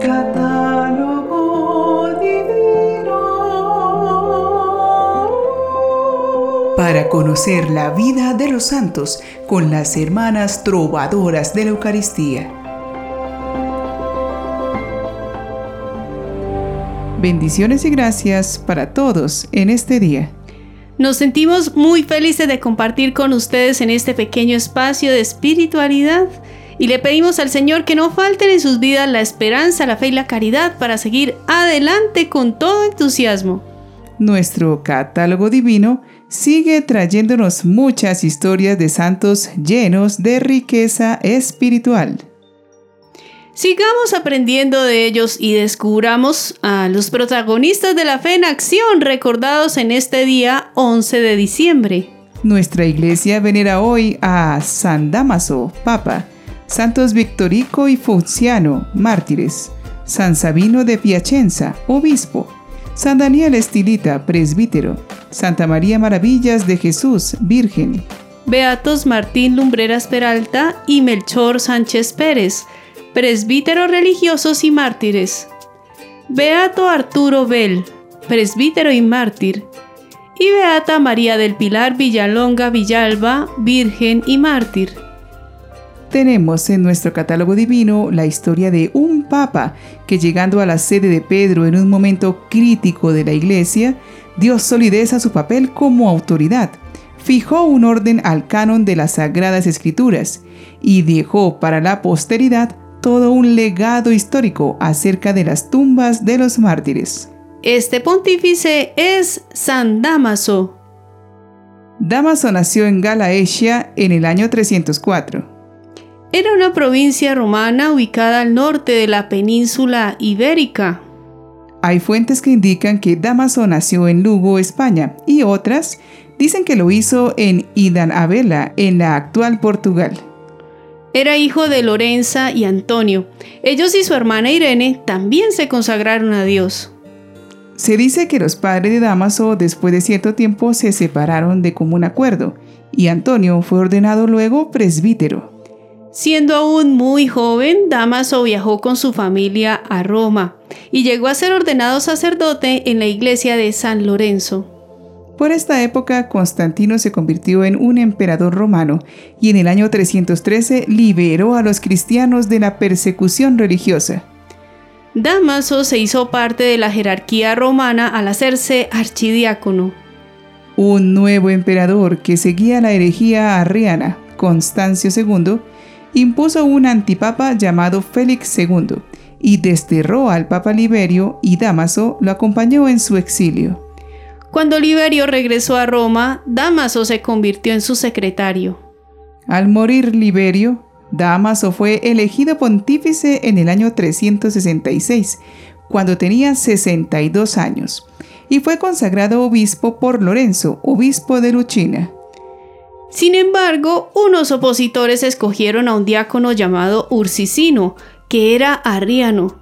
Catálogo divino. Para conocer la vida de los santos con las hermanas trovadoras de la Eucaristía. Bendiciones y gracias para todos en este día. Nos sentimos muy felices de compartir con ustedes en este pequeño espacio de espiritualidad y le pedimos al Señor que no falten en sus vidas la esperanza, la fe y la caridad para seguir adelante con todo entusiasmo. Nuestro catálogo divino sigue trayéndonos muchas historias de santos llenos de riqueza espiritual. Sigamos aprendiendo de ellos y descubramos a los protagonistas de la fe en acción recordados en este día 11 de diciembre. Nuestra iglesia venera hoy a San Damaso, Papa, Santos Victorico y Funciano, mártires, San Sabino de Piacenza, obispo, San Daniel Estilita, presbítero, Santa María Maravillas de Jesús, virgen, Beatos Martín Lumbreras Peralta y Melchor Sánchez Pérez, presbíteros religiosos y mártires. Beato Arturo Bell, presbítero y mártir. Y Beata María del Pilar Villalonga Villalba, virgen y mártir. Tenemos en nuestro catálogo divino la historia de un papa que llegando a la sede de Pedro en un momento crítico de la iglesia, dio solidez a su papel como autoridad, fijó un orden al canon de las sagradas escrituras y dejó para la posteridad todo un legado histórico acerca de las tumbas de los mártires. Este pontífice es San Damaso. Damaso nació en Galaecia en el año 304. Era una provincia romana ubicada al norte de la península ibérica. Hay fuentes que indican que Damaso nació en Lugo, España, y otras dicen que lo hizo en Idan Abela, en la actual Portugal. Era hijo de Lorenza y Antonio. Ellos y su hermana Irene también se consagraron a Dios. Se dice que los padres de Damaso después de cierto tiempo se separaron de común acuerdo y Antonio fue ordenado luego presbítero. Siendo aún muy joven, Damaso viajó con su familia a Roma y llegó a ser ordenado sacerdote en la iglesia de San Lorenzo. Por esta época, Constantino se convirtió en un emperador romano y en el año 313 liberó a los cristianos de la persecución religiosa. Damaso se hizo parte de la jerarquía romana al hacerse archidiácono. Un nuevo emperador que seguía la herejía arriana, Constancio II, impuso un antipapa llamado Félix II y desterró al papa Liberio y Damaso lo acompañó en su exilio. Cuando Liberio regresó a Roma, Damaso se convirtió en su secretario. Al morir Liberio, Damaso fue elegido pontífice en el año 366, cuando tenía 62 años, y fue consagrado obispo por Lorenzo, obispo de Lucina. Sin embargo, unos opositores escogieron a un diácono llamado Ursicino, que era arriano,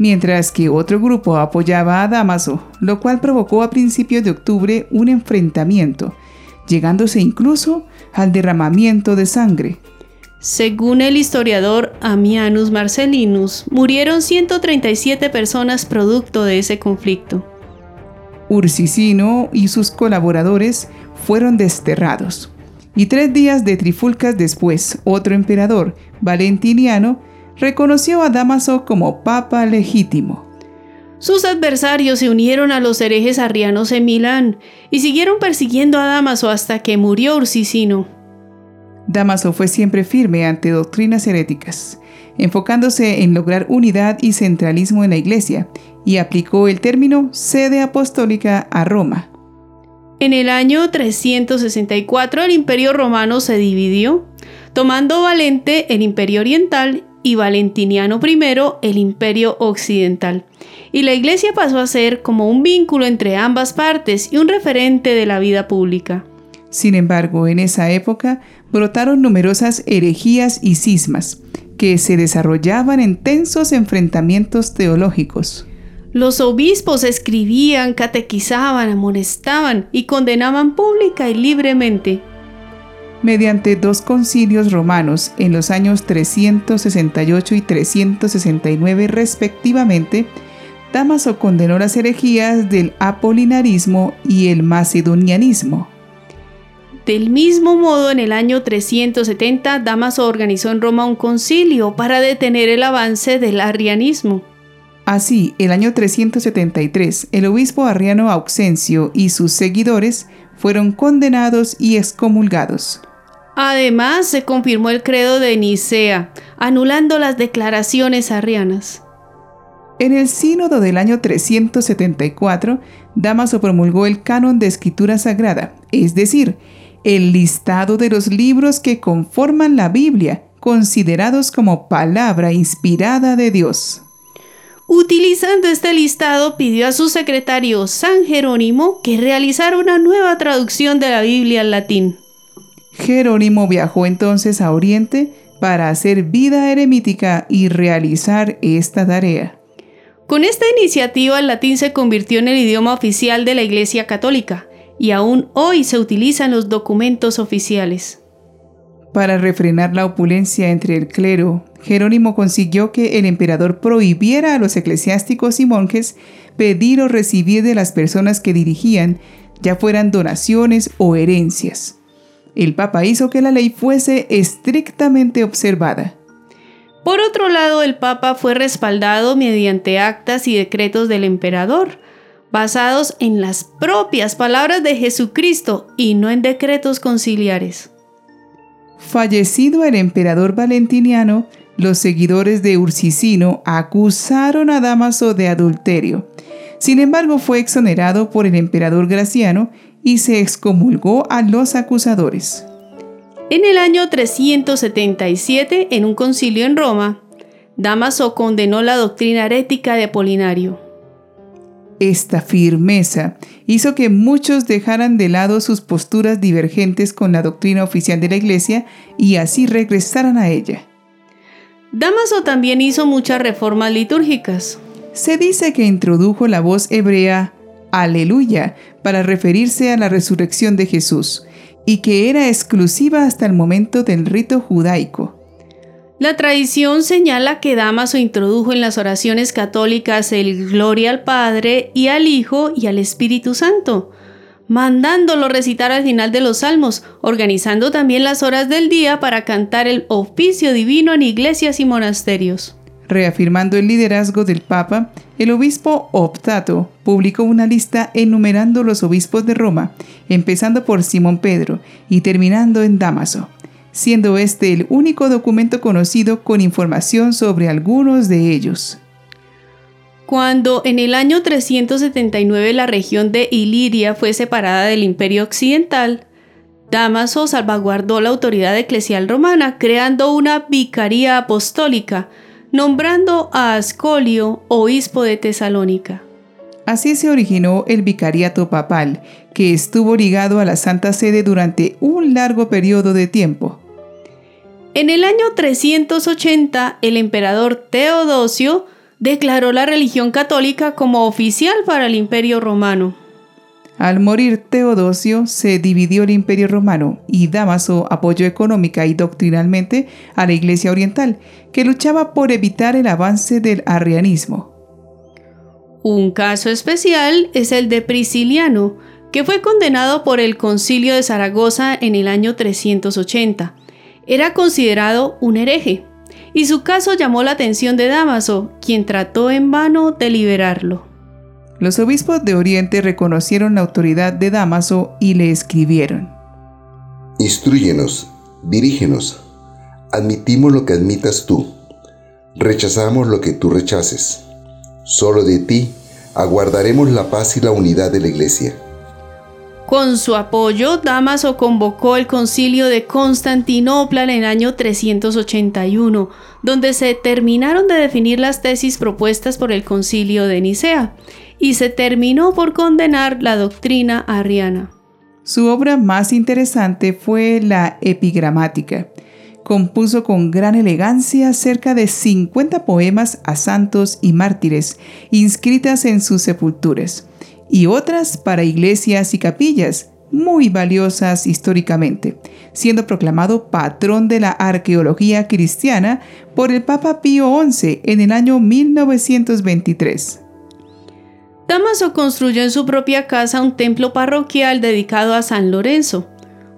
mientras que otro grupo apoyaba a Damaso, lo cual provocó a principios de octubre un enfrentamiento, llegándose incluso al derramamiento de sangre. Según el historiador Amianus Marcellinus, murieron 137 personas producto de ese conflicto. Ursicino y sus colaboradores fueron desterrados. Y tres días de trifulcas después, otro emperador, Valentiniano, reconoció a Damaso como papa legítimo. Sus adversarios se unieron a los herejes arrianos en Milán y siguieron persiguiendo a Damaso hasta que murió Ursicino. Damaso fue siempre firme ante doctrinas heréticas, enfocándose en lograr unidad y centralismo en la Iglesia, y aplicó el término sede apostólica a Roma. En el año 364 el imperio romano se dividió, tomando Valente el imperio oriental y Valentiniano I el imperio occidental. Y la iglesia pasó a ser como un vínculo entre ambas partes y un referente de la vida pública. Sin embargo, en esa época brotaron numerosas herejías y cismas, que se desarrollaban en tensos enfrentamientos teológicos. Los obispos escribían, catequizaban, amonestaban y condenaban pública y libremente. Mediante dos concilios romanos en los años 368 y 369 respectivamente, Damaso condenó las herejías del apolinarismo y el macedonianismo. Del mismo modo, en el año 370, Damaso organizó en Roma un concilio para detener el avance del arrianismo. Así, el año 373, el obispo arriano Auxencio y sus seguidores fueron condenados y excomulgados. Además, se confirmó el credo de Nicea, anulando las declaraciones arrianas. En el sínodo del año 374, Damaso promulgó el canon de escritura sagrada, es decir, el listado de los libros que conforman la Biblia, considerados como palabra inspirada de Dios. Utilizando este listado, pidió a su secretario San Jerónimo que realizara una nueva traducción de la Biblia al latín. Jerónimo viajó entonces a Oriente para hacer vida eremítica y realizar esta tarea. Con esta iniciativa el latín se convirtió en el idioma oficial de la Iglesia Católica y aún hoy se utilizan los documentos oficiales. Para refrenar la opulencia entre el clero, Jerónimo consiguió que el emperador prohibiera a los eclesiásticos y monjes pedir o recibir de las personas que dirigían, ya fueran donaciones o herencias. El Papa hizo que la ley fuese estrictamente observada. Por otro lado, el Papa fue respaldado mediante actas y decretos del emperador, basados en las propias palabras de Jesucristo y no en decretos conciliares. Fallecido el emperador Valentiniano, los seguidores de Ursicino acusaron a Damaso de adulterio. Sin embargo, fue exonerado por el emperador Graciano y se excomulgó a los acusadores. En el año 377, en un concilio en Roma, Damaso condenó la doctrina herética de Apolinario. Esta firmeza hizo que muchos dejaran de lado sus posturas divergentes con la doctrina oficial de la Iglesia y así regresaran a ella. Damaso también hizo muchas reformas litúrgicas. Se dice que introdujo la voz hebrea Aleluya para referirse a la resurrección de Jesús y que era exclusiva hasta el momento del rito judaico. La tradición señala que Damaso introdujo en las oraciones católicas el Gloria al Padre y al Hijo y al Espíritu Santo, mandándolo recitar al final de los salmos, organizando también las horas del día para cantar el oficio divino en iglesias y monasterios. Reafirmando el liderazgo del Papa, el obispo Optato publicó una lista enumerando los obispos de Roma, empezando por Simón Pedro y terminando en Damaso, siendo este el único documento conocido con información sobre algunos de ellos. Cuando en el año 379 la región de Iliria fue separada del Imperio Occidental, Damaso salvaguardó la autoridad eclesial romana creando una vicaría apostólica, nombrando a Ascolio obispo de Tesalónica. Así se originó el vicariato papal, que estuvo ligado a la Santa Sede durante un largo periodo de tiempo. En el año 380, el emperador Teodosio declaró la religión católica como oficial para el imperio romano. Al morir Teodosio, se dividió el imperio romano y Damaso apoyó económica y doctrinalmente a la Iglesia Oriental, que luchaba por evitar el avance del arrianismo. Un caso especial es el de Prisciliano, que fue condenado por el concilio de Zaragoza en el año 380. Era considerado un hereje, y su caso llamó la atención de Damaso, quien trató en vano de liberarlo. Los obispos de Oriente reconocieron la autoridad de Damaso y le escribieron. Instruyenos, dirígenos, admitimos lo que admitas tú, rechazamos lo que tú rechaces. Solo de ti aguardaremos la paz y la unidad de la Iglesia. Con su apoyo, Damaso convocó el concilio de Constantinopla en el año 381, donde se terminaron de definir las tesis propuestas por el concilio de Nicea, y se terminó por condenar la doctrina arriana. Su obra más interesante fue la epigramática. Compuso con gran elegancia cerca de 50 poemas a santos y mártires, inscritas en sus sepulturas, y otras para iglesias y capillas, muy valiosas históricamente, siendo proclamado patrón de la arqueología cristiana por el Papa Pío XI en el año 1923. Damaso construyó en su propia casa un templo parroquial dedicado a San Lorenzo,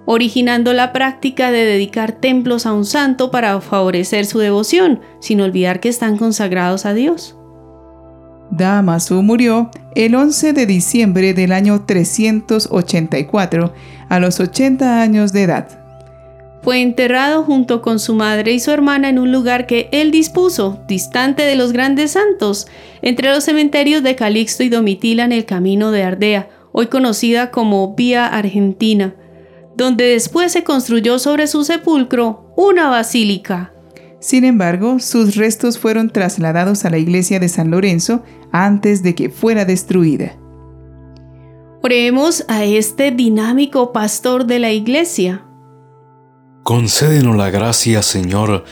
originando la práctica de dedicar templos a un santo para favorecer su devoción, sin olvidar que están consagrados a Dios. Damaso murió el 11 de diciembre del año 384, a los 80 años de edad. Fue enterrado junto con su madre y su hermana en un lugar que él dispuso, distante de los grandes santos, entre los cementerios de Calixto y Domitila en el camino de Ardea, hoy conocida como Vía Argentina, donde después se construyó sobre su sepulcro una basílica. Sin embargo, sus restos fueron trasladados a la iglesia de San Lorenzo antes de que fuera destruida. Oremos a este dinámico pastor de la iglesia. Concédenos la gracia, Señor,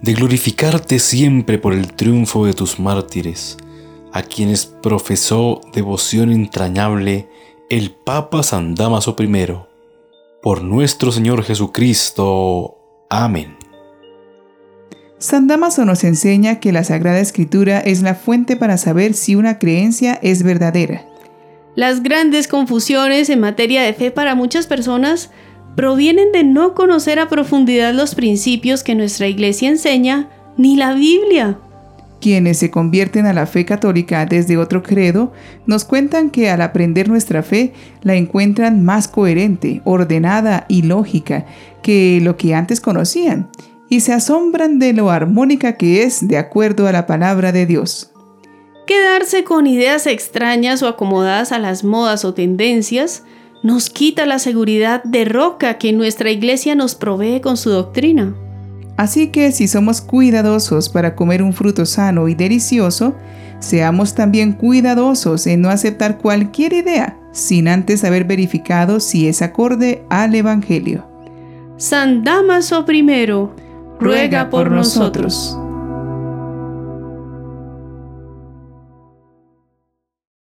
de glorificarte siempre por el triunfo de tus mártires, a quienes profesó devoción entrañable el Papa San Damaso I. Por nuestro Señor Jesucristo. Amén. San Damaso nos enseña que la Sagrada Escritura es la fuente para saber si una creencia es verdadera. Las grandes confusiones en materia de fe para muchas personas provienen de no conocer a profundidad los principios que nuestra Iglesia enseña, ni la Biblia. Quienes se convierten a la fe católica desde otro credo nos cuentan que al aprender nuestra fe la encuentran más coherente, ordenada y lógica que lo que antes conocían y se asombran de lo armónica que es de acuerdo a la palabra de Dios. Quedarse con ideas extrañas o acomodadas a las modas o tendencias nos quita la seguridad de roca que nuestra iglesia nos provee con su doctrina. Así que si somos cuidadosos para comer un fruto sano y delicioso, seamos también cuidadosos en no aceptar cualquier idea sin antes haber verificado si es acorde al Evangelio. San Damaso I ruega por nosotros.